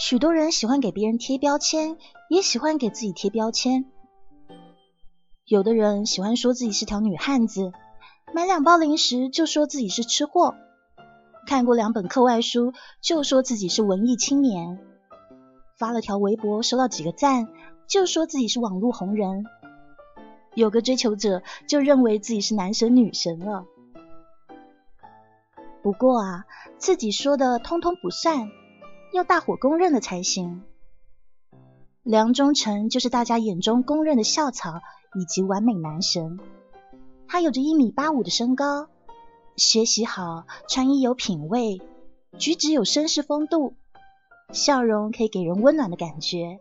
许多人喜欢给别人贴标签，也喜欢给自己贴标签。有的人喜欢说自己是条女汉子，买两包零食就说自己是吃货，看过两本课外书就说自己是文艺青年，发了条微博收到几个赞就说自己是网络红人。有个追求者就认为自己是男神女神了。不过啊，自己说的通通不算，要大伙公认的才行。梁忠诚就是大家眼中公认的校草以及完美男神。他有着一米八五的身高，学习好，穿衣有品味，举止有绅士风度，笑容可以给人温暖的感觉。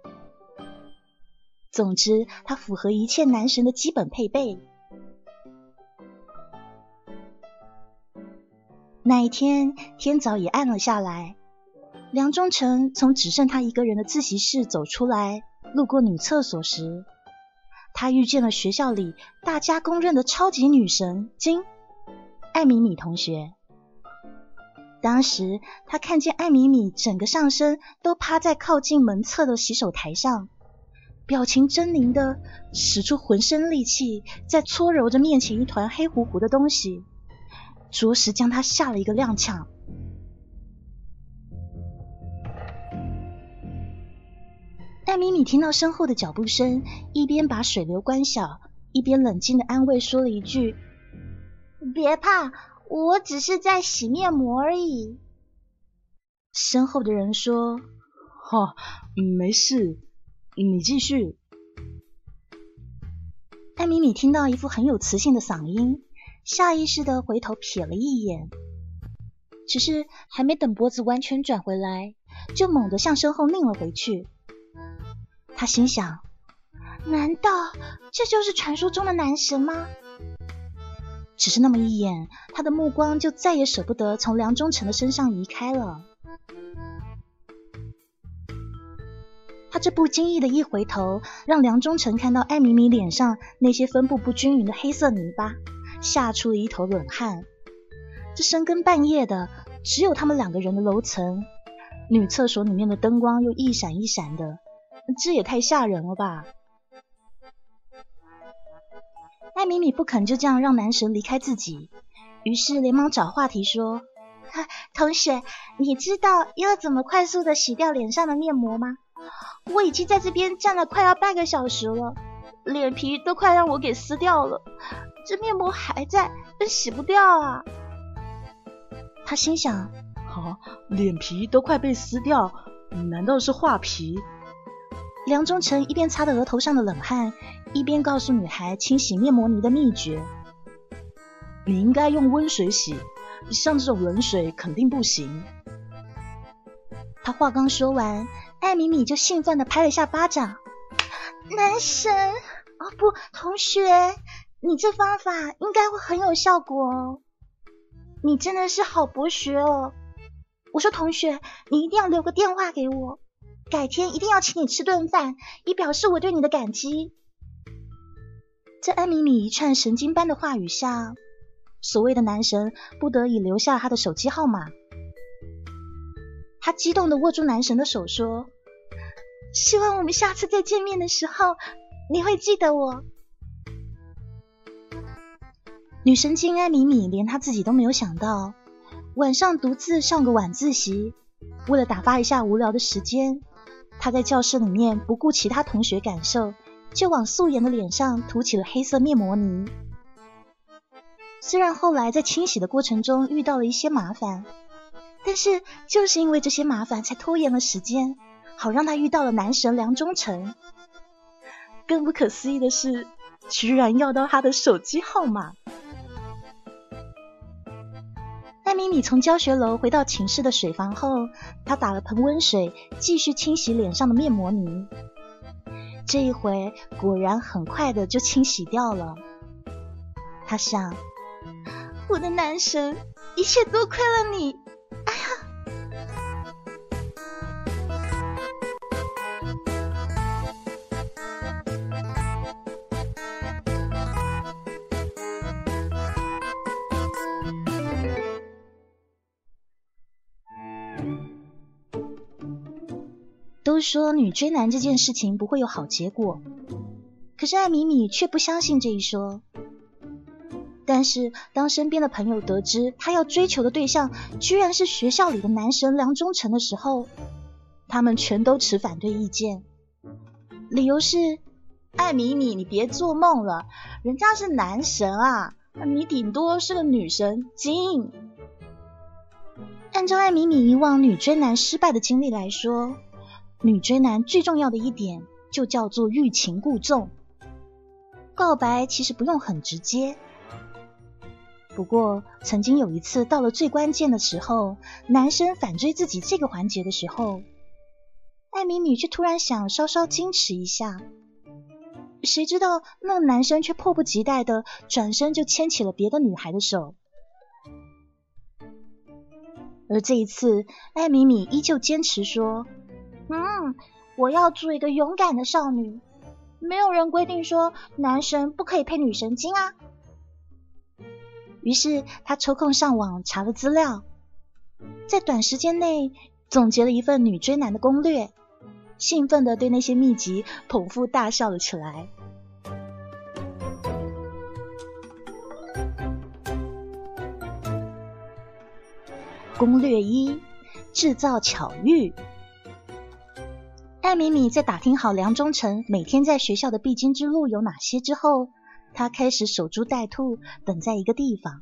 总之，他符合一切男神的基本配备。那一天，天早已暗了下来。梁忠诚从只剩他一个人的自习室走出来，路过女厕所时，他遇见了学校里大家公认的超级女神金艾米米同学。当时，他看见艾米米整个上身都趴在靠近门侧的洗手台上，表情狰狞的使出浑身力气，在搓揉着面前一团黑乎乎的东西。着实将他吓了一个踉跄。艾米米听到身后的脚步声，一边把水流关小，一边冷静的安慰说了一句：“别怕，我只是在洗面膜而已。”身后的人说：“哈，没事，你继续。”艾米米听到一副很有磁性的嗓音。下意识的回头瞥了一眼，只是还没等脖子完全转回来，就猛地向身后拧了回去。他心想：难道这就是传说中的男神吗？只是那么一眼，他的目光就再也舍不得从梁忠诚的身上移开了。他这不经意的一回头，让梁忠诚看到艾米米脸上那些分布不均匀的黑色泥巴。吓出了一头冷汗。这深更半夜的，只有他们两个人的楼层，女厕所里面的灯光又一闪一闪的，这也太吓人了吧！艾米米不肯就这样让男神离开自己，于是连忙找话题说：“同学，你知道要怎么快速的洗掉脸上的面膜吗？我已经在这边站了快要半个小时了，脸皮都快让我给撕掉了。”这面膜还在，洗不掉啊！他心想：好，脸皮都快被撕掉，难道是画皮？梁忠诚一边擦着额头上的冷汗，一边告诉女孩清洗面膜泥的秘诀：你应该用温水洗，像这种冷水肯定不行。他话刚说完，艾米米就兴奋的拍了一下巴掌：“男神！哦不，同学。”你这方法应该会很有效果哦，你真的是好博学哦。我说同学，你一定要留个电话给我，改天一定要请你吃顿饭，以表示我对你的感激。在安米米一串神经般的话语下，所谓的男神不得已留下他的手机号码。他激动的握住男神的手说：“希望我们下次再见面的时候，你会记得我。”女神经艾米米连她自己都没有想到，晚上独自上个晚自习，为了打发一下无聊的时间，他在教室里面不顾其他同学感受，就往素颜的脸上涂起了黑色面膜泥。虽然后来在清洗的过程中遇到了一些麻烦，但是就是因为这些麻烦才拖延了时间，好让他遇到了男神梁忠诚。更不可思议的是，居然要到他的手机号码。艾米米从教学楼回到寝室的水房后，她打了盆温水，继续清洗脸上的面膜泥。这一回果然很快的就清洗掉了。她想：我的男神，一切多亏了你。说女追男这件事情不会有好结果，可是艾米米却不相信这一说。但是当身边的朋友得知她要追求的对象居然是学校里的男神梁忠诚的时候，他们全都持反对意见，理由是：艾米米，你别做梦了，人家是男神啊，你顶多是个女神精。按照艾米米以往女追男失败的经历来说，女追男最重要的一点就叫做欲擒故纵，告白其实不用很直接。不过，曾经有一次，到了最关键的时候，男生反追自己这个环节的时候，艾米米却突然想稍稍矜持一下。谁知道那男生却迫不及待的转身就牵起了别的女孩的手。而这一次，艾米米依旧坚持说：“嗯，我要做一个勇敢的少女。没有人规定说男神不可以配女神经啊。”于是他抽空上网查了资料，在短时间内总结了一份女追男的攻略，兴奋的对那些秘籍捧腹大笑了起来。攻略一：制造巧遇。艾米米在打听好梁忠诚每天在学校的必经之路有哪些之后。他开始守株待兔，等在一个地方。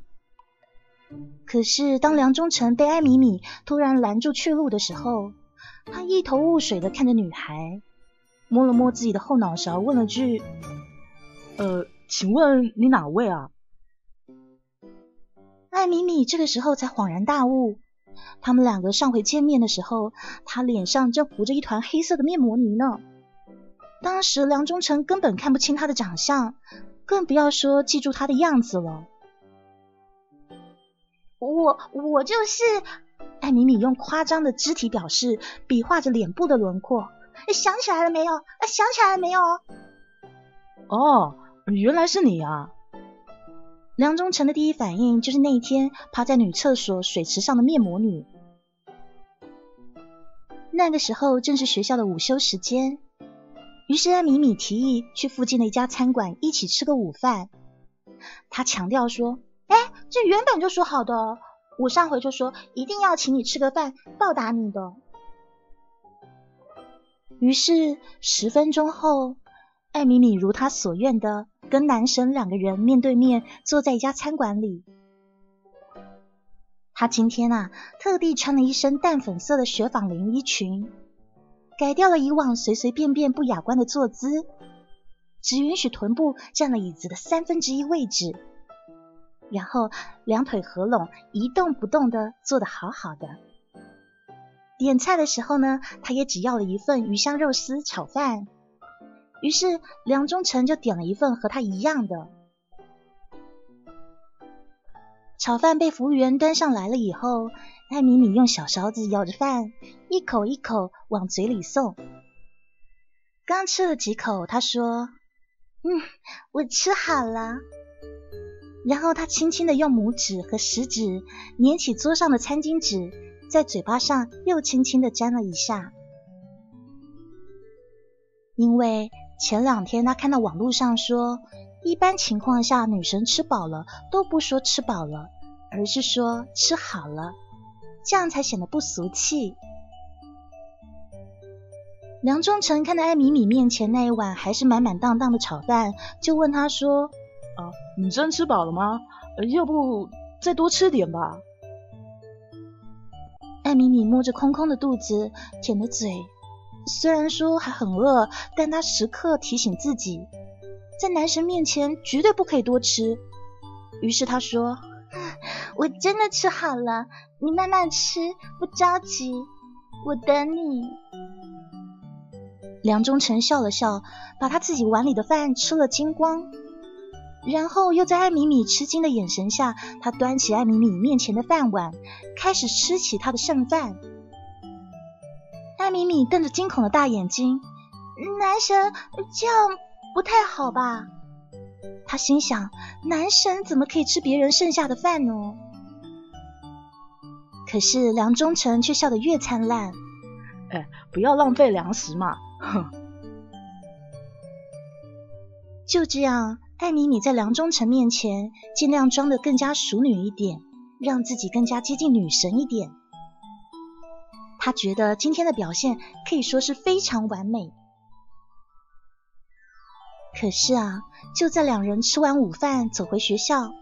可是，当梁忠诚被艾米米突然拦住去路的时候，他一头雾水的看着女孩，摸了摸自己的后脑勺，问了句：“呃，请问你哪位啊？”艾米米这个时候才恍然大悟，他们两个上回见面的时候，他脸上正糊着一团黑色的面膜泥呢。当时梁忠诚根本看不清他的长相。更不要说记住他的样子了。我我就是，艾米米用夸张的肢体表示，比划着脸部的轮廓。想起来了没有？想起来了没有？哦，原来是你啊！梁忠诚的第一反应就是那一天趴在女厕所水池上的面膜女。那个时候正是学校的午休时间。于是艾米米提议去附近的一家餐馆一起吃个午饭。他强调说：“哎，这原本就说好的，我上回就说一定要请你吃个饭报答你的。”于是十分钟后，艾米米如他所愿的跟男神两个人面对面坐在一家餐馆里。他今天啊，特地穿了一身淡粉色的雪纺连衣裙。改掉了以往随随便便不雅观的坐姿，只允许臀部占了椅子的三分之一位置，然后两腿合拢，一动不动的坐得好好的。点菜的时候呢，他也只要了一份鱼香肉丝炒饭，于是梁忠诚就点了一份和他一样的炒饭。被服务员端上来了以后。艾米米用小勺子舀着饭，一口一口往嘴里送。刚吃了几口，他说：“嗯，我吃好了。”然后他轻轻的用拇指和食指捻起桌上的餐巾纸，在嘴巴上又轻轻的沾了一下。因为前两天他看到网络上说，一般情况下女神吃饱了都不说吃饱了，而是说吃好了。这样才显得不俗气。梁忠诚看到艾米米面前那一碗还是满满当当的炒饭，就问他说：“啊，你真吃饱了吗？要不再多吃点吧？”艾米米摸着空空的肚子，舔着嘴，虽然说还很饿，但他时刻提醒自己，在男神面前绝对不可以多吃。于是他说。我真的吃好了，你慢慢吃，不着急，我等你。梁忠诚笑了笑，把他自己碗里的饭吃了精光，然后又在艾米米吃惊的眼神下，他端起艾米米面前的饭碗，开始吃起他的剩饭。艾米米瞪着惊恐的大眼睛，男神，这样不太好吧？他心想：男神怎么可以吃别人剩下的饭呢？可是梁忠诚却笑得越灿烂，哎，不要浪费粮食嘛。哼。就这样，艾米米在梁中诚面前尽量装得更加淑女一点，让自己更加接近女神一点。他觉得今天的表现可以说是非常完美。可是啊，就在两人吃完午饭走回学校，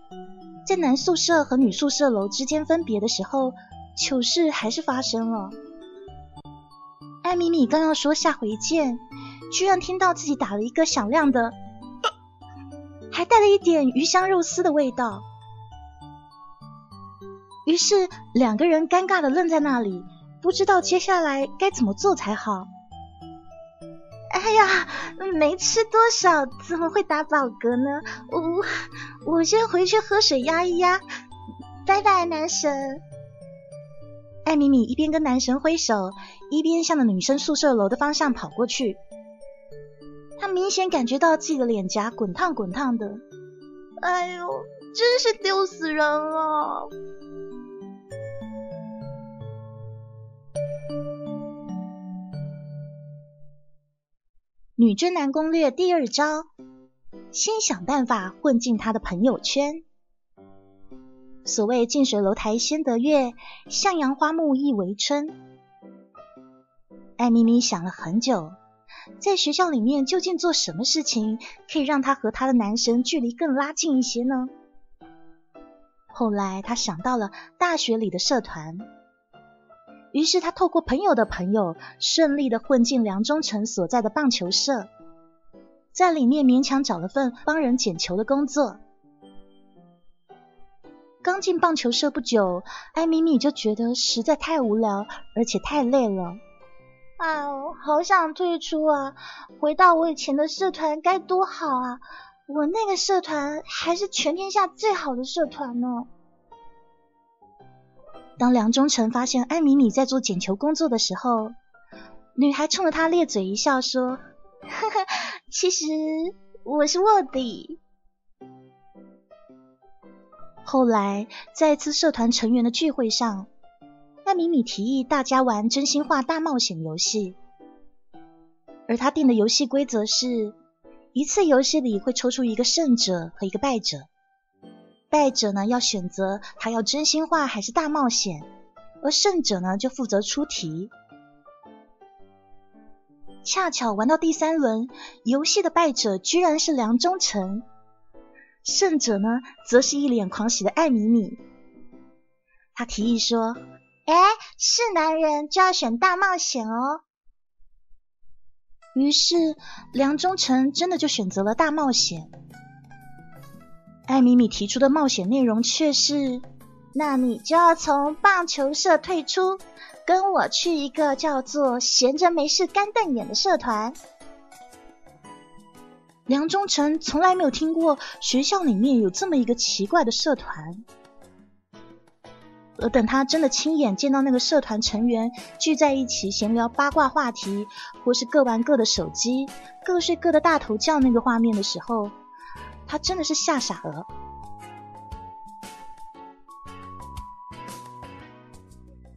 在男宿舍和女宿舍楼之间分别的时候，糗事还是发生了。艾米米刚要说下回见，居然听到自己打了一个响亮的。还带了一点鱼香肉丝的味道，于是两个人尴尬的愣在那里，不知道接下来该怎么做才好。哎呀，没吃多少，怎么会打饱嗝呢？我我先回去喝水压一压，拜拜，男神。艾米米一边跟男神挥手，一边向着女生宿舍楼的方向跑过去。她明显感觉到自己的脸颊滚烫滚烫的，哎呦，真是丢死人了！女追男攻略第二招：先想办法混进他的朋友圈。所谓近水楼台先得月，向阳花木易为春。艾咪咪想了很久。在学校里面究竟做什么事情可以让她和她的男神距离更拉近一些呢？后来她想到了大学里的社团，于是他透过朋友的朋友，顺利的混进梁中诚所在的棒球社，在里面勉强找了份帮人捡球的工作。刚进棒球社不久，艾米米就觉得实在太无聊，而且太累了。哎呦，好想退出啊！回到我以前的社团该多好啊！我那个社团还是全天下最好的社团呢。当梁中成发现艾米米在做捡球工作的时候，女孩冲着他咧嘴一笑说：“呵呵，其实我是卧底。”后来在一次社团成员的聚会上。艾米米提议大家玩真心话大冒险游戏，而他定的游戏规则是：一次游戏里会抽出一个胜者和一个败者，败者呢要选择他要真心话还是大冒险，而胜者呢就负责出题。恰巧玩到第三轮，游戏的败者居然是梁中成，胜者呢则是一脸狂喜的艾米米。他提议说。哎，是男人就要选大冒险哦。于是梁中成真的就选择了大冒险。艾米米提出的冒险内容却是：那你就要从棒球社退出，跟我去一个叫做“闲着没事干瞪眼”的社团。梁中成从来没有听过学校里面有这么一个奇怪的社团。而等他真的亲眼见到那个社团成员聚在一起闲聊八卦话题，或是各玩各的手机，各睡各的大头觉那个画面的时候，他真的是吓傻了。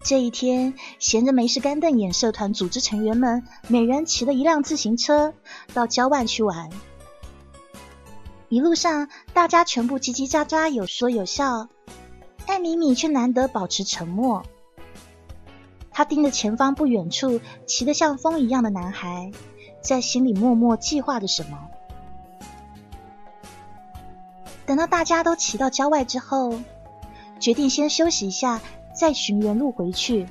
这一天，闲着没事干瞪眼，社团组织成员们每人骑了一辆自行车到郊外去玩。一路上，大家全部叽叽喳喳，有说有笑。艾米米却难得保持沉默，他盯着前方不远处骑得像风一样的男孩，在心里默默计划着什么。等到大家都骑到郊外之后，决定先休息一下，再寻原路回去。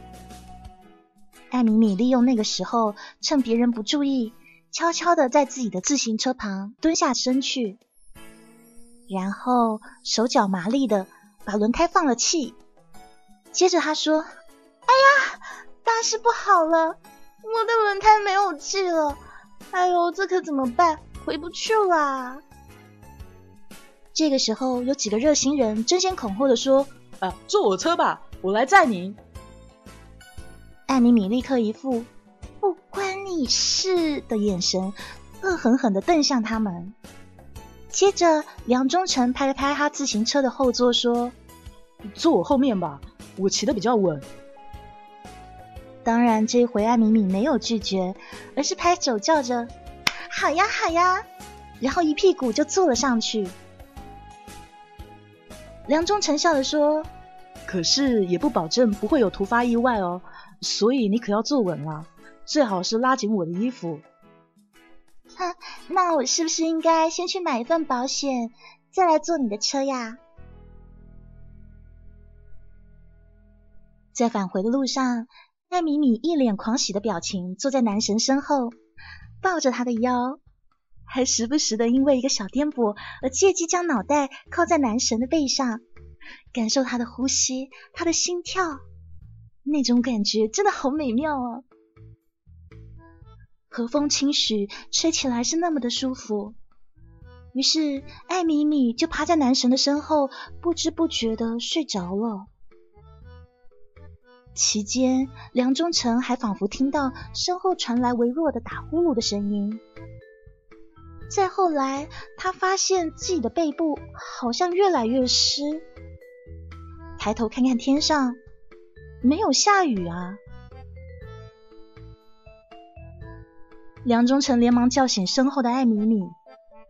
艾米米利用那个时候，趁别人不注意，悄悄的在自己的自行车旁蹲下身去，然后手脚麻利的。把轮胎放了气，接着他说：“哎呀，大事不好了，我的轮胎没有气了！哎呦，这可怎么办？回不去了。”这个时候，有几个热心人争先恐后的说：“啊，坐我车吧，我来载你。”艾米米立刻一副“不关你事”的眼神，恶狠狠的瞪向他们。接着，梁忠诚拍了拍他自行车的后座，说：“坐我后面吧，我骑的比较稳。”当然，这一回艾米米没有拒绝，而是拍手叫着：“好呀，好呀！”然后一屁股就坐了上去。梁中诚笑着说：“可是也不保证不会有突发意外哦，所以你可要坐稳了，最好是拉紧我的衣服。”哼，那我是不是应该先去买一份保险，再来坐你的车呀？在返回的路上，艾米米一脸狂喜的表情，坐在男神身后，抱着他的腰，还时不时的因为一个小颠簸而借机将脑袋靠在男神的背上，感受他的呼吸，他的心跳，那种感觉真的好美妙啊！和风轻徐，吹起来是那么的舒服。于是艾米米就趴在男神的身后，不知不觉的睡着了。期间，梁忠诚还仿佛听到身后传来微弱的打呼噜的声音。再后来，他发现自己的背部好像越来越湿，抬头看看天上，没有下雨啊！梁忠诚连忙叫醒身后的艾米米：“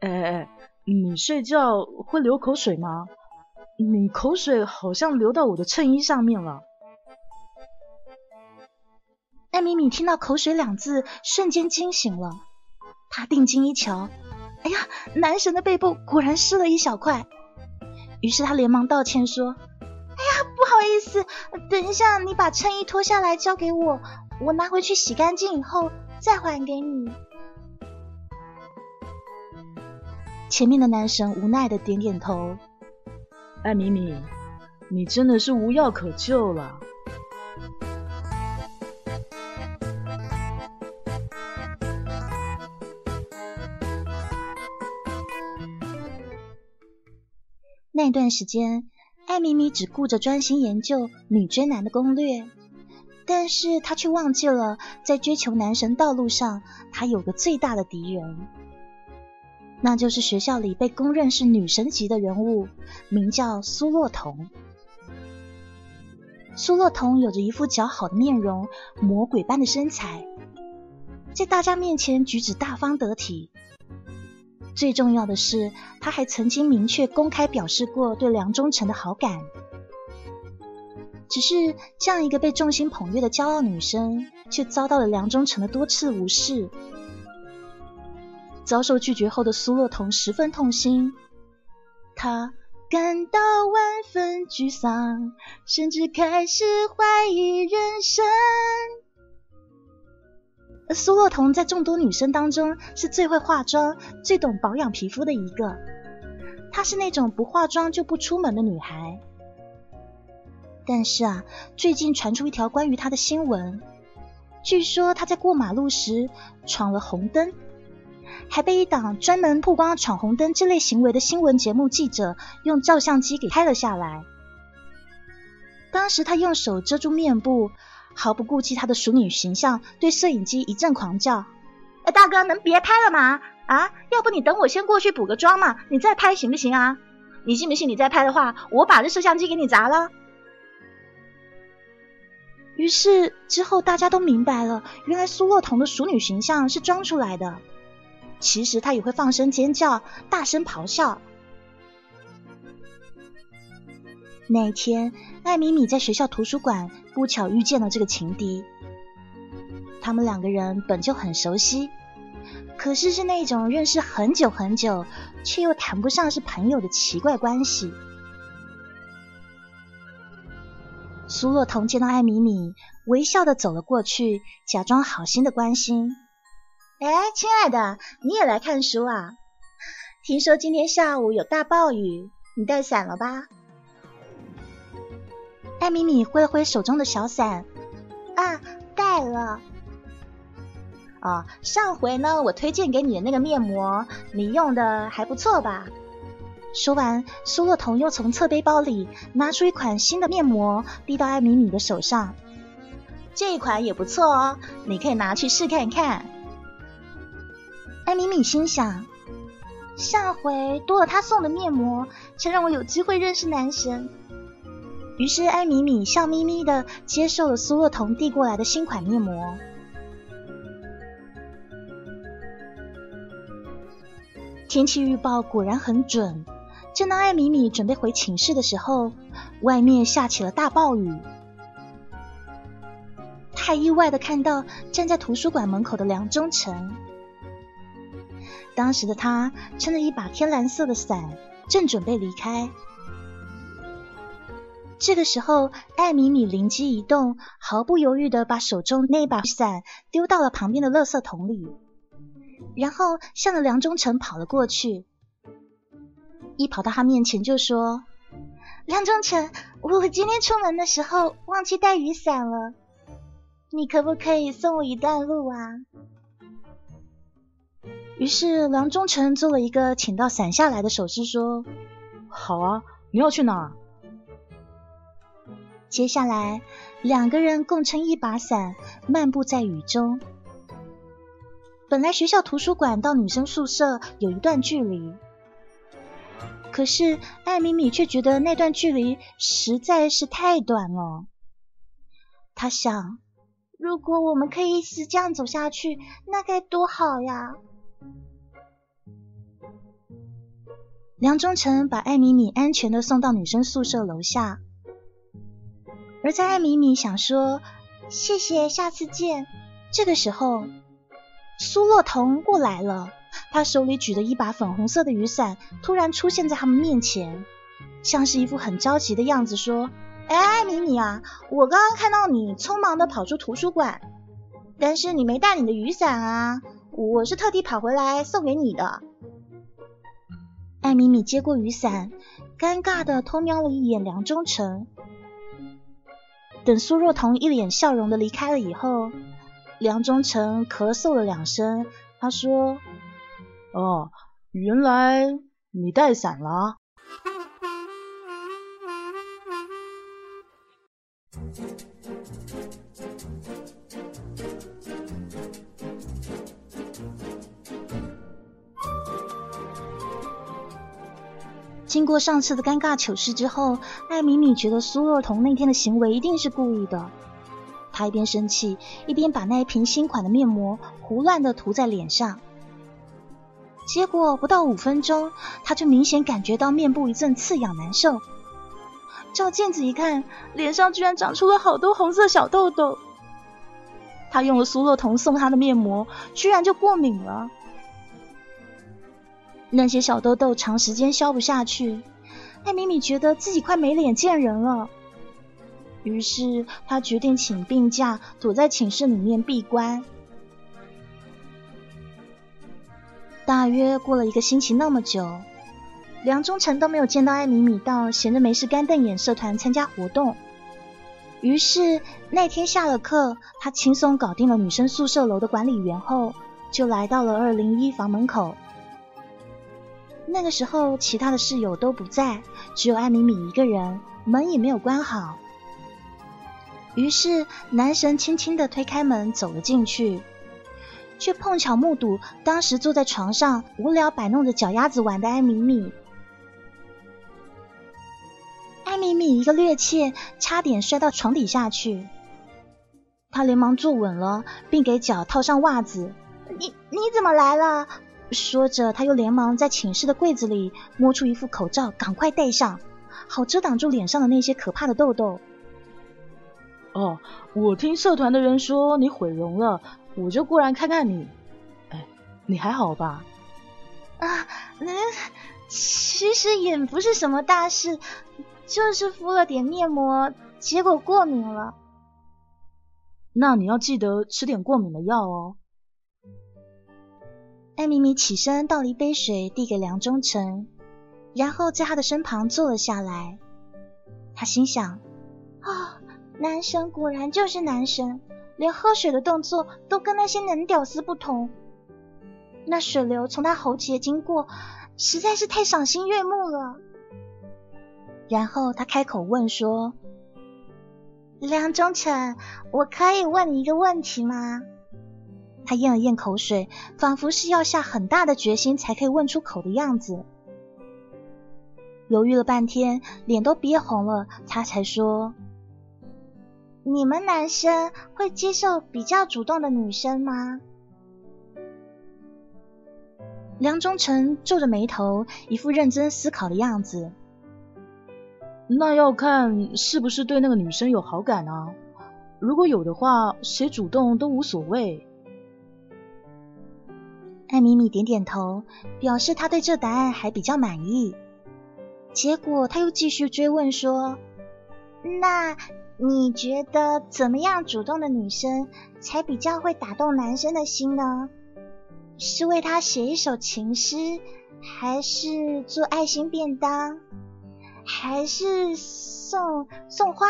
哎哎哎，你睡觉会流口水吗？你口水好像流到我的衬衣上面了。”艾米米听到“口水”两字，瞬间惊醒了。她定睛一瞧，哎呀，男神的背部果然湿了一小块。于是他连忙道歉说：“哎呀，不好意思，等一下你把衬衣脱下来交给我，我拿回去洗干净以后再还给你。”前面的男神无奈的点点头：“艾米米，你真的是无药可救了。”那段时间，艾米米只顾着专心研究女追男的攻略，但是她却忘记了，在追求男神道路上，她有个最大的敌人，那就是学校里被公认是女神级的人物，名叫苏洛彤。苏洛彤有着一副姣好的面容，魔鬼般的身材，在大家面前举止大方得体。最重要的是，他还曾经明确公开表示过对梁忠诚的好感。只是这样一个被众星捧月的骄傲女生，却遭到了梁忠诚的多次无视。遭受拒绝后的苏洛彤十分痛心，她感到万分沮丧，甚至开始怀疑人生。而苏洛彤在众多女生当中是最会化妆、最懂保养皮肤的一个。她是那种不化妆就不出门的女孩。但是啊，最近传出一条关于她的新闻，据说她在过马路时闯了红灯，还被一档专门曝光闯红灯这类行为的新闻节目记者用照相机给拍了下来。当时她用手遮住面部。毫不顾忌她的熟女形象，对摄影机一阵狂叫：“哎，大哥，能别拍了吗？啊，要不你等我先过去补个妆嘛，你再拍行不行啊？你信不信你再拍的话，我把这摄像机给你砸了？”于是之后大家都明白了，原来苏洛彤的熟女形象是装出来的，其实她也会放声尖叫，大声咆哮。那天，艾米米在学校图书馆不巧遇见了这个情敌。他们两个人本就很熟悉，可是是那种认识很久很久，却又谈不上是朋友的奇怪关系。苏洛彤见到艾米米，微笑的走了过去，假装好心的关心：“哎，亲爱的，你也来看书啊？听说今天下午有大暴雨，你带伞了吧？”艾米米挥了挥手中的小伞，啊，带了。啊，上回呢，我推荐给你的那个面膜，你用的还不错吧？说完，苏洛彤又从侧背包里拿出一款新的面膜，递到艾米米的手上。这一款也不错哦，你可以拿去试看看。艾米米心想，上回多了他送的面膜，才让我有机会认识男神。于是艾米米笑眯眯的接受了苏若彤递过来的新款面膜。天气预报果然很准。正当艾米米准备回寝室的时候，外面下起了大暴雨。太意外的看到站在图书馆门口的梁中诚，当时的他撑着一把天蓝色的伞，正准备离开。这个时候，艾米米灵机一动，毫不犹豫的把手中那把伞丢到了旁边的垃圾桶里，然后向着梁中成跑了过去。一跑到他面前就说：“梁中成，我今天出门的时候忘记带雨伞了，你可不可以送我一段路啊？”于是梁中诚做了一个请到伞下来的手势，说：“好啊，你要去哪？”接下来两个人共撑一把伞，漫步在雨中。本来学校图书馆到女生宿舍有一段距离。可是艾米米却觉得那段距离实在是太短了。她想，如果我们可以一直这样走下去，那该多好呀！梁中成把艾米米安全的送到女生宿舍楼下，而在艾米米想说谢谢，下次见，这个时候苏洛彤过来了。他手里举着一把粉红色的雨伞，突然出现在他们面前，像是一副很着急的样子，说：“哎，艾米米啊，我刚刚看到你匆忙的跑出图书馆，但是你没带你的雨伞啊，我是特地跑回来送给你的。”艾米米接过雨伞，尴尬的偷瞄了一眼梁中诚。等苏若彤一脸笑容的离开了以后，梁中诚咳嗽了两声，他说。哦，原来你带伞了。经过上次的尴尬糗事之后，艾米米觉得苏若彤那天的行为一定是故意的。她一边生气，一边把那一瓶新款的面膜胡乱的涂在脸上。结果不到五分钟，他就明显感觉到面部一阵刺痒难受。照镜子一看，脸上居然长出了好多红色小痘痘。他用了苏若彤送他的面膜，居然就过敏了。那些小痘痘长时间消不下去，艾米米觉得自己快没脸见人了。于是他决定请病假，躲在寝室里面闭关。大约过了一个星期那么久，梁中成都没有见到艾米米到闲着没事干瞪眼社团参加活动。于是那天下了课，他轻松搞定了女生宿舍楼的管理员后，就来到了二零一房门口。那个时候，其他的室友都不在，只有艾米米一个人，门也没有关好。于是男神轻轻的推开门，走了进去。却碰巧目睹当时坐在床上无聊摆弄着脚丫子玩的艾米米。艾米米一个趔趄，差点摔到床底下去。他连忙坐稳了，并给脚套上袜子。你你怎么来了？说着，他又连忙在寝室的柜子里摸出一副口罩，赶快戴上，好遮挡住脸上的那些可怕的痘痘。哦，我听社团的人说你毁容了。我就过来看看你，哎，你还好吧？啊，嗯，其实也不是什么大事，就是敷了点面膜，结果过敏了。那你要记得吃点过敏的药哦。艾米米起身倒了一杯水递给梁中诚，然后在他的身旁坐了下来。他心想：啊，男神果然就是男神。连喝水的动作都跟那些男屌丝不同，那水流从他喉结经过，实在是太赏心悦目了。然后他开口问说：“梁中诚，我可以问你一个问题吗？”他咽了咽口水，仿佛是要下很大的决心才可以问出口的样子。犹豫了半天，脸都憋红了，他才说：“你们男生会接受比较主动的女生吗？”梁忠诚皱着眉头，一副认真思考的样子。那要看是不是对那个女生有好感啊。如果有的话，谁主动都无所谓。艾米米点点头，表示他对这答案还比较满意。结果他又继续追问说：“那你觉得怎么样主动的女生才比较会打动男生的心呢？是为他写一首情诗，还是做爱心便当，还是送送花？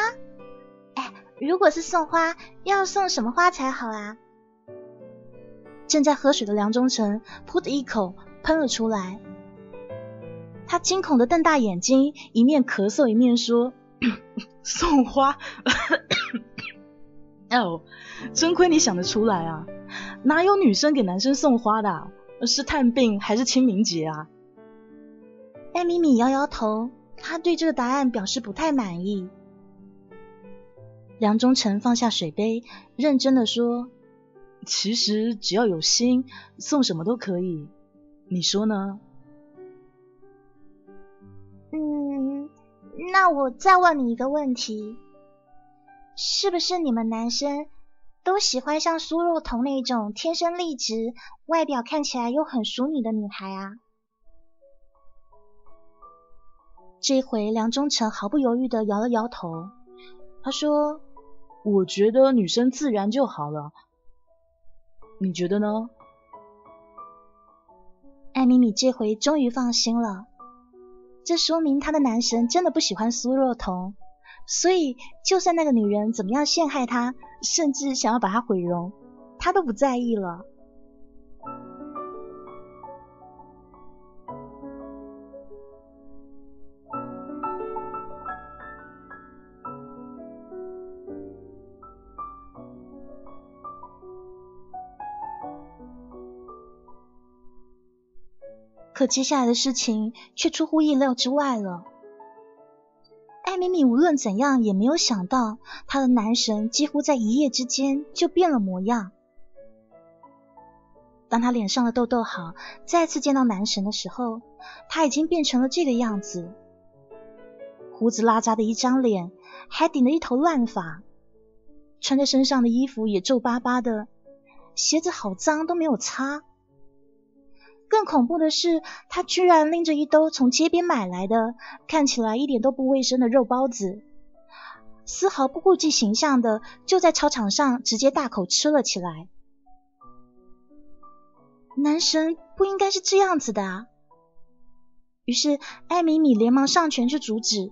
哎，如果是送花，要送什么花才好啊？”正在喝水的梁忠诚噗的一口喷了出来，他惊恐的瞪大眼睛，一面咳嗽一面说：“送花？哦，真亏你想得出来啊！哪有女生给男生送花的？是探病还是清明节啊？”艾米米摇摇头，他对这个答案表示不太满意。梁忠诚放下水杯，认真的说。其实只要有心，送什么都可以。你说呢？嗯，那我再问你一个问题：是不是你们男生都喜欢像苏若彤那种天生丽质、外表看起来又很淑女的女孩啊？这回梁忠诚毫不犹豫的摇了摇头，他说：“我觉得女生自然就好了。”你觉得呢？艾米米这回终于放心了，这说明她的男神真的不喜欢苏若彤，所以就算那个女人怎么样陷害他，甚至想要把他毁容，他都不在意了。可接下来的事情却出乎意料之外了。艾米米无论怎样也没有想到，她的男神几乎在一夜之间就变了模样。当她脸上的痘痘好，再次见到男神的时候，他已经变成了这个样子：胡子拉碴的一张脸，还顶着一头乱发，穿在身上的衣服也皱巴巴的，鞋子好脏都没有擦。更恐怖的是，他居然拎着一兜从街边买来的，看起来一点都不卫生的肉包子，丝毫不顾及形象的就在操场上直接大口吃了起来。男神不应该是这样子的啊！于是艾米米连忙上前去阻止：“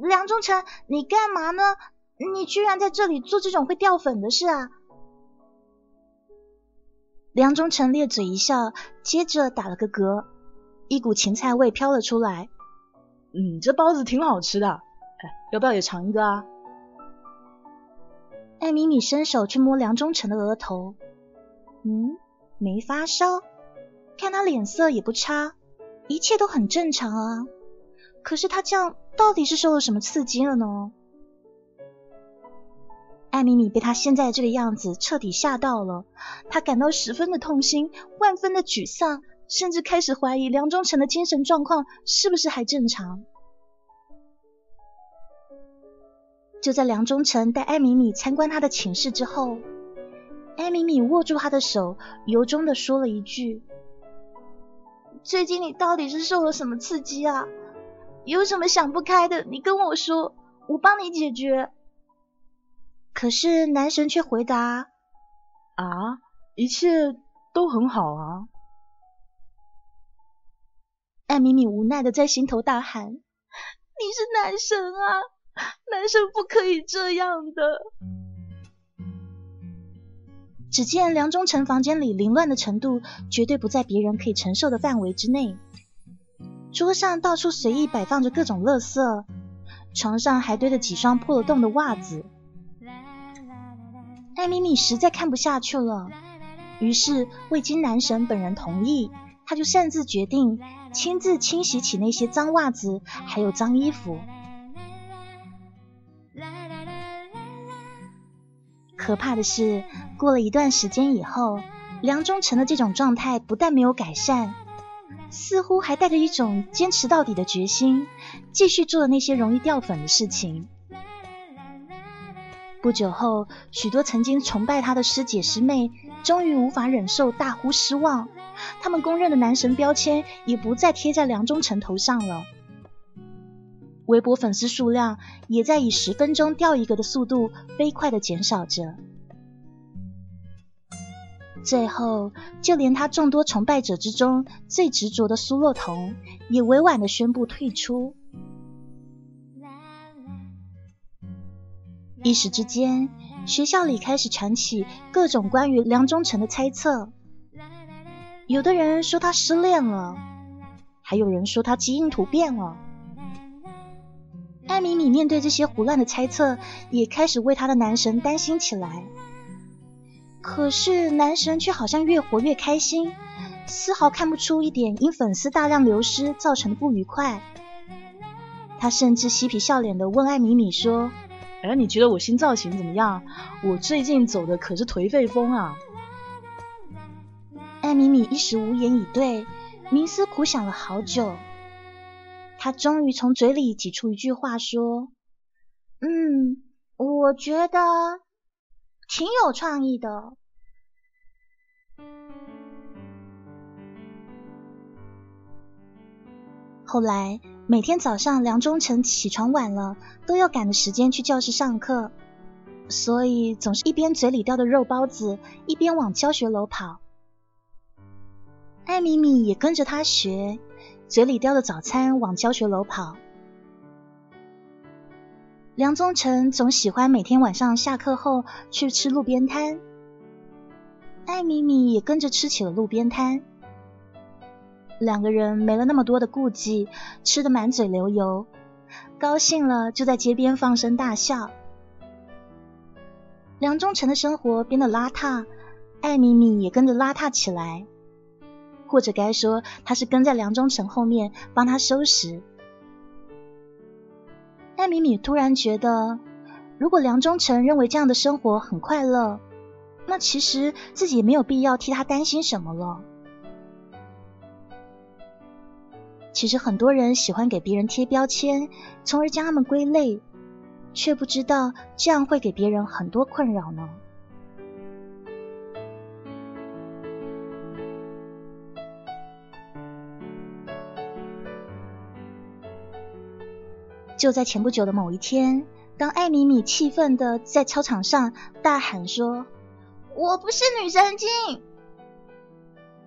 梁忠诚，你干嘛呢？你居然在这里做这种会掉粉的事啊！”梁忠诚咧嘴一笑，接着打了个嗝，一股芹菜味飘了出来。嗯，这包子挺好吃的，哎，要不要也尝一个啊？艾米米伸手去摸梁忠诚的额头，嗯，没发烧，看他脸色也不差，一切都很正常啊。可是他这样到底是受了什么刺激了呢？艾米米被他现在这个样子彻底吓到了，她感到十分的痛心，万分的沮丧，甚至开始怀疑梁忠诚的精神状况是不是还正常。就在梁忠诚带艾米米参观他的寝室之后，艾米米握住他的手，由衷的说了一句：“最近你到底是受了什么刺激啊？有什么想不开的，你跟我说，我帮你解决。”可是男神却回答：“啊，一切都很好啊。”艾米米无奈的在心头大喊：“你是男神啊，男神不可以这样的！”只见梁忠诚房间里凌乱的程度，绝对不在别人可以承受的范围之内。桌上到处随意摆放着各种垃圾，床上还堆着几双破了洞的袜子。艾米米实在看不下去了，于是未经男神本人同意，他就擅自决定亲自清洗起那些脏袜子还有脏衣服。可怕的是，过了一段时间以后，梁忠诚的这种状态不但没有改善，似乎还带着一种坚持到底的决心，继续做了那些容易掉粉的事情。不久后，许多曾经崇拜他的师姐师妹，终于无法忍受，大呼失望。他们公认的男神标签也不再贴在梁忠诚头上了。微博粉丝数量也在以十分钟掉一个的速度飞快的减少着，最后就连他众多崇拜者之中最执着的苏洛彤也委婉的宣布退出。一时之间，学校里开始传起各种关于梁忠诚的猜测，有的人说他失恋了，还有人说他基因突变了。艾米米面对这些胡乱的猜测，也开始为他的男神担心起来。可是男神却好像越活越开心，丝毫看不出一点因粉丝大量流失造成的不愉快。他甚至嬉皮笑脸的问艾米米说：“哎，你觉得我新造型怎么样？我最近走的可是颓废风啊！”艾米米一时无言以对，冥思苦想了好久。他终于从嘴里挤出一句话，说：“嗯，我觉得挺有创意的。”后来每天早上，梁忠诚起床晚了，都要赶着时间去教室上课，所以总是一边嘴里叼着肉包子，一边往教学楼跑。艾米米也跟着他学。嘴里叼着早餐往教学楼跑。梁忠成总喜欢每天晚上下课后去吃路边摊，艾米米也跟着吃起了路边摊。两个人没了那么多的顾忌，吃的满嘴流油，高兴了就在街边放声大笑。梁宗成的生活变得邋遢，艾米米也跟着邋遢起来。或者该说，他是跟在梁忠诚后面帮他收拾。艾米米突然觉得，如果梁忠诚认为这样的生活很快乐，那其实自己也没有必要替他担心什么了。其实很多人喜欢给别人贴标签，从而将他们归类，却不知道这样会给别人很多困扰呢。就在前不久的某一天，当艾米米气愤的在操场上大喊说：“我不是女神经！”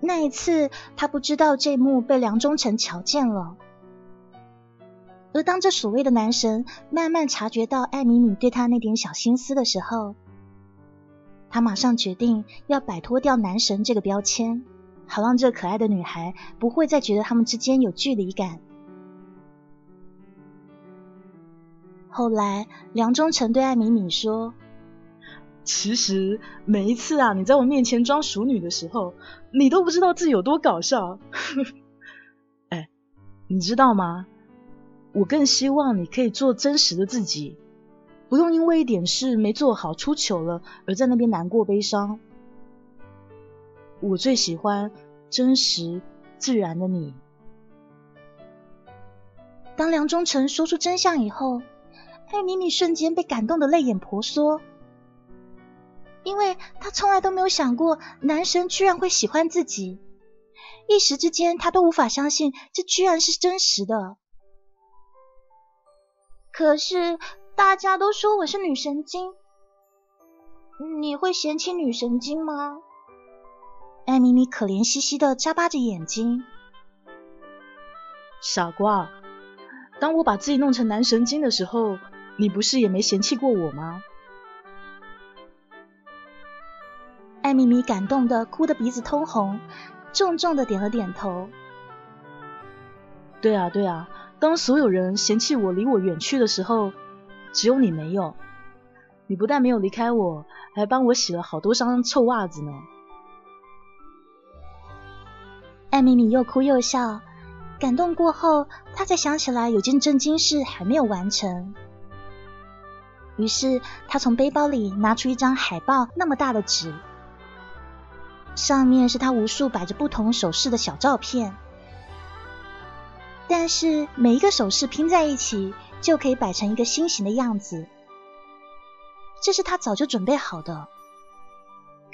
那一次，他不知道这幕被梁忠诚瞧见了。而当这所谓的男神慢慢察觉到艾米米对他那点小心思的时候，他马上决定要摆脱掉男神这个标签，好让这可爱的女孩不会再觉得他们之间有距离感。后来，梁忠诚对艾米米说：“其实每一次啊，你在我面前装熟女的时候，你都不知道自己有多搞笑。哎，你知道吗？我更希望你可以做真实的自己，不用因为一点事没做好出糗了而在那边难过悲伤。我最喜欢真实自然的你。”当梁忠诚说出真相以后。艾米米瞬间被感动的泪眼婆娑，因为她从来都没有想过男神居然会喜欢自己，一时之间她都无法相信这居然是真实的。可是大家都说我是女神经，你会嫌弃女神经吗？艾米米可怜兮兮的眨巴着眼睛，傻瓜，当我把自己弄成男神经的时候。你不是也没嫌弃过我吗？艾米米感动的哭得鼻子通红，重重的点了点头。对啊，对啊，当所有人嫌弃我离我远去的时候，只有你没有。你不但没有离开我，还帮我洗了好多双臭袜子呢。艾米米又哭又笑，感动过后，她才想起来有件正经事还没有完成。于是，她从背包里拿出一张海报那么大的纸，上面是他无数摆着不同手势的小照片。但是每一个手势拼在一起，就可以摆成一个心形的样子。这是他早就准备好的，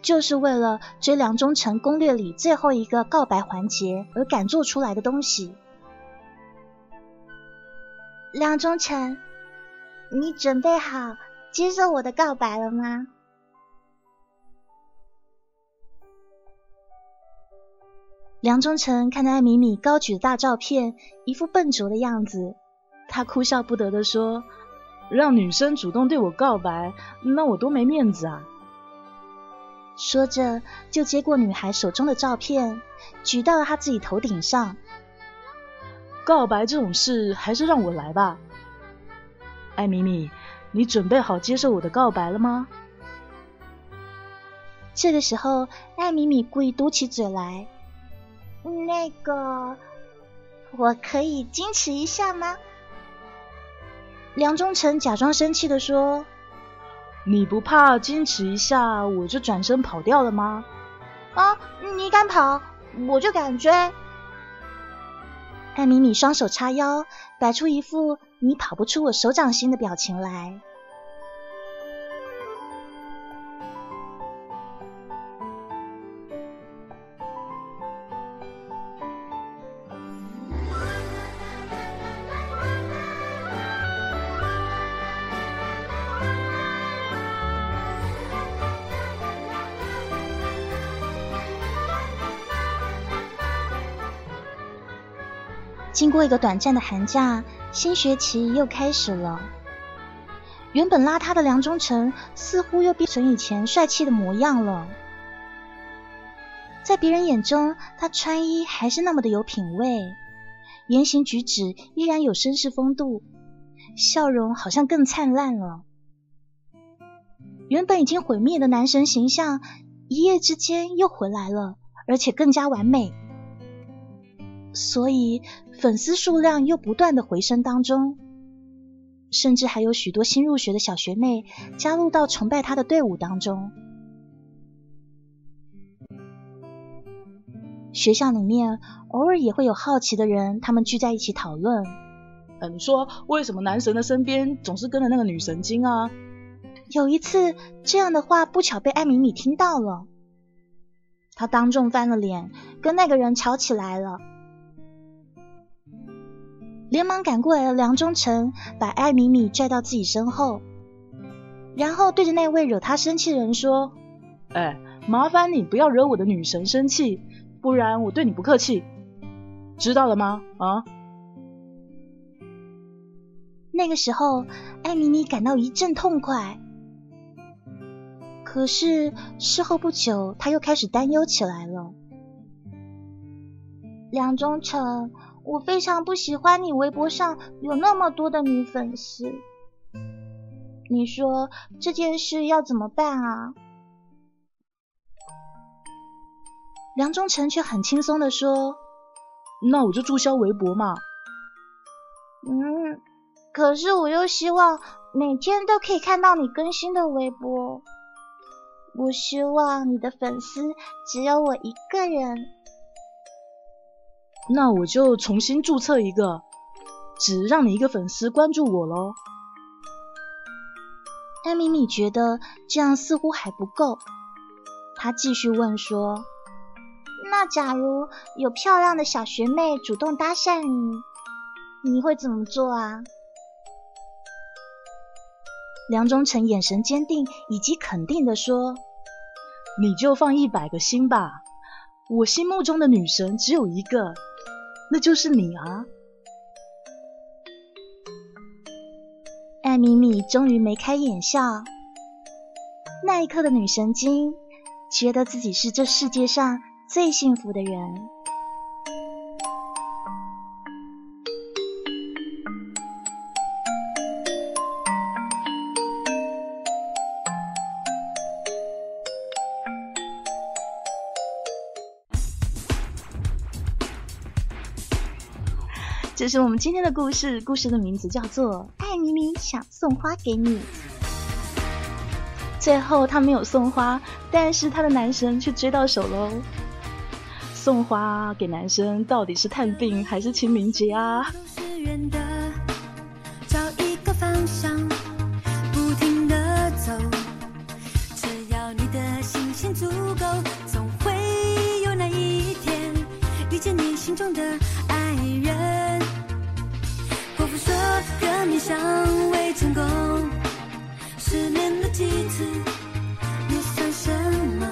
就是为了追梁忠诚攻略里最后一个告白环节而赶做出来的东西。梁忠诚，你准备好接受我的告白了吗？梁忠诚看着艾米米高举的大照片，一副笨拙的样子，他哭笑不得地说：“让女生主动对我告白，那我多没面子啊！”说着就接过女孩手中的照片，举到了他自己头顶上。告白这种事，还是让我来吧。艾米米，你准备好接受我的告白了吗？这个时候，艾米米故意嘟起嘴来。那个，我可以矜持一下吗？梁忠诚假装生气的说：“你不怕矜持一下我就转身跑掉了吗？”啊，你敢跑，我就敢追。艾米米双手叉腰，摆出一副你跑不出我手掌心的表情来。经过一个短暂的寒假，新学期又开始了。原本邋遢的梁忠诚似乎又变成以前帅气的模样了。在别人眼中，他穿衣还是那么的有品味，言行举止依然有绅士风度，笑容好像更灿烂了。原本已经毁灭的男神形象，一夜之间又回来了，而且更加完美。所以粉丝数量又不断的回升当中，甚至还有许多新入学的小学妹加入到崇拜他的队伍当中。学校里面偶尔也会有好奇的人，他们聚在一起讨论。嗯，你说为什么男神的身边总是跟着那个女神经啊？有一次这样的话不巧被艾米米听到了，他当众翻了脸，跟那个人吵起来了。连忙赶过来的梁忠诚把艾米米拽到自己身后，然后对着那位惹他生气的人说：“哎，麻烦你不要惹我的女神生气，不然我对你不客气，知道了吗？”啊！那个时候，艾米米感到一阵痛快，可是事后不久，她又开始担忧起来了。梁忠诚。我非常不喜欢你微博上有那么多的女粉丝，你说这件事要怎么办啊？梁忠诚却很轻松的说：“那我就注销微博嘛。”嗯，可是我又希望每天都可以看到你更新的微博，我希望你的粉丝只有我一个人。那我就重新注册一个，只让你一个粉丝关注我喽。艾米米觉得这样似乎还不够，她继续问说：“那假如有漂亮的小学妹主动搭讪你，你会怎么做啊？”梁忠诚眼神坚定以及肯定的说：“你就放一百个心吧，我心目中的女神只有一个。”那就是你啊！艾米米终于眉开眼笑，那一刻的女神经觉得自己是这世界上最幸福的人。这是我们今天的故事，故事的名字叫做《爱咪咪想送花给你》。最后他没有送花，但是他的男神却追到手喽。送花给男生到底是探病还是清明节啊？只要你的信心足够，总会有那一天遇见你心中的革命尚未成功。失恋了几次，又算什么？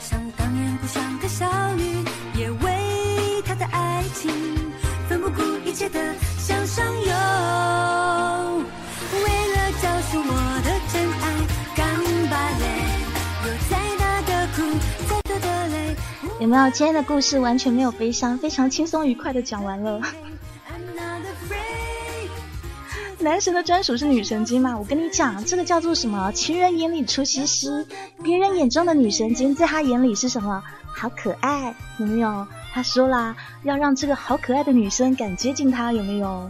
想当年故乡的小雨，也为他的爱情奋不顾一切的向上游。为了找寻我的真爱，干巴泪，有再大的苦，再多的累。有没有？今天的故事完全没有悲伤，非常轻松愉快的讲完了。男神的专属是女神经吗？我跟你讲，这个叫做什么？情人眼里出西施，别人眼中的女神经，在他眼里是什么？好可爱，有没有？他说啦，要让这个好可爱的女生敢接近他，有没有？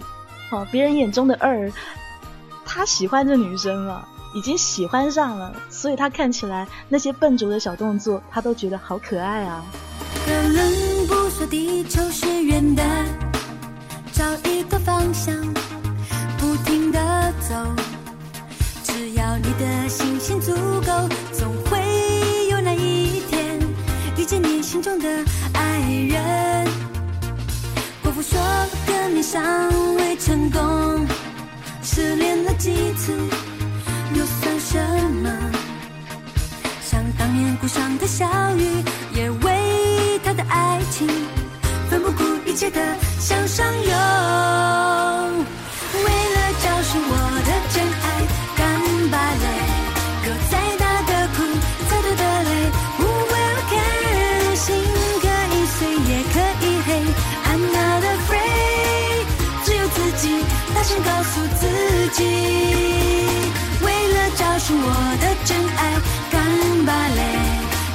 哦，别人眼中的二，他喜欢这女生了，已经喜欢上了，所以他看起来那些笨拙的小动作，他都觉得好可爱啊。可能不说地球是圆的，找一个方向。不停的走，只要你的信心足够，总会有那一天遇见你心中的爱人。国父说革命尚未成功，失恋了几次又算什么？想当年故乡的小雨，也为他的爱情奋不顾一切的向上游。声告诉自己。为了找寻我的真爱，干巴泪，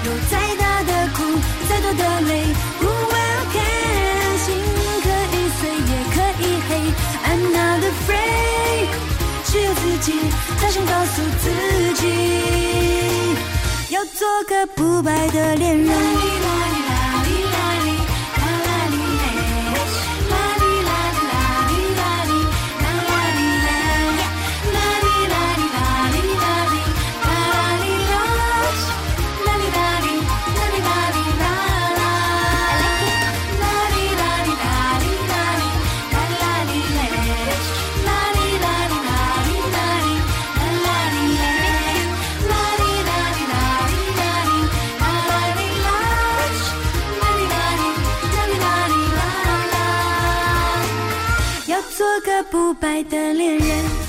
有再大的苦，再多的累，不会看，心可以碎，也可以黑。I'm not afraid，只有自己大声告诉自己，要做个不败的恋人。爱的恋人。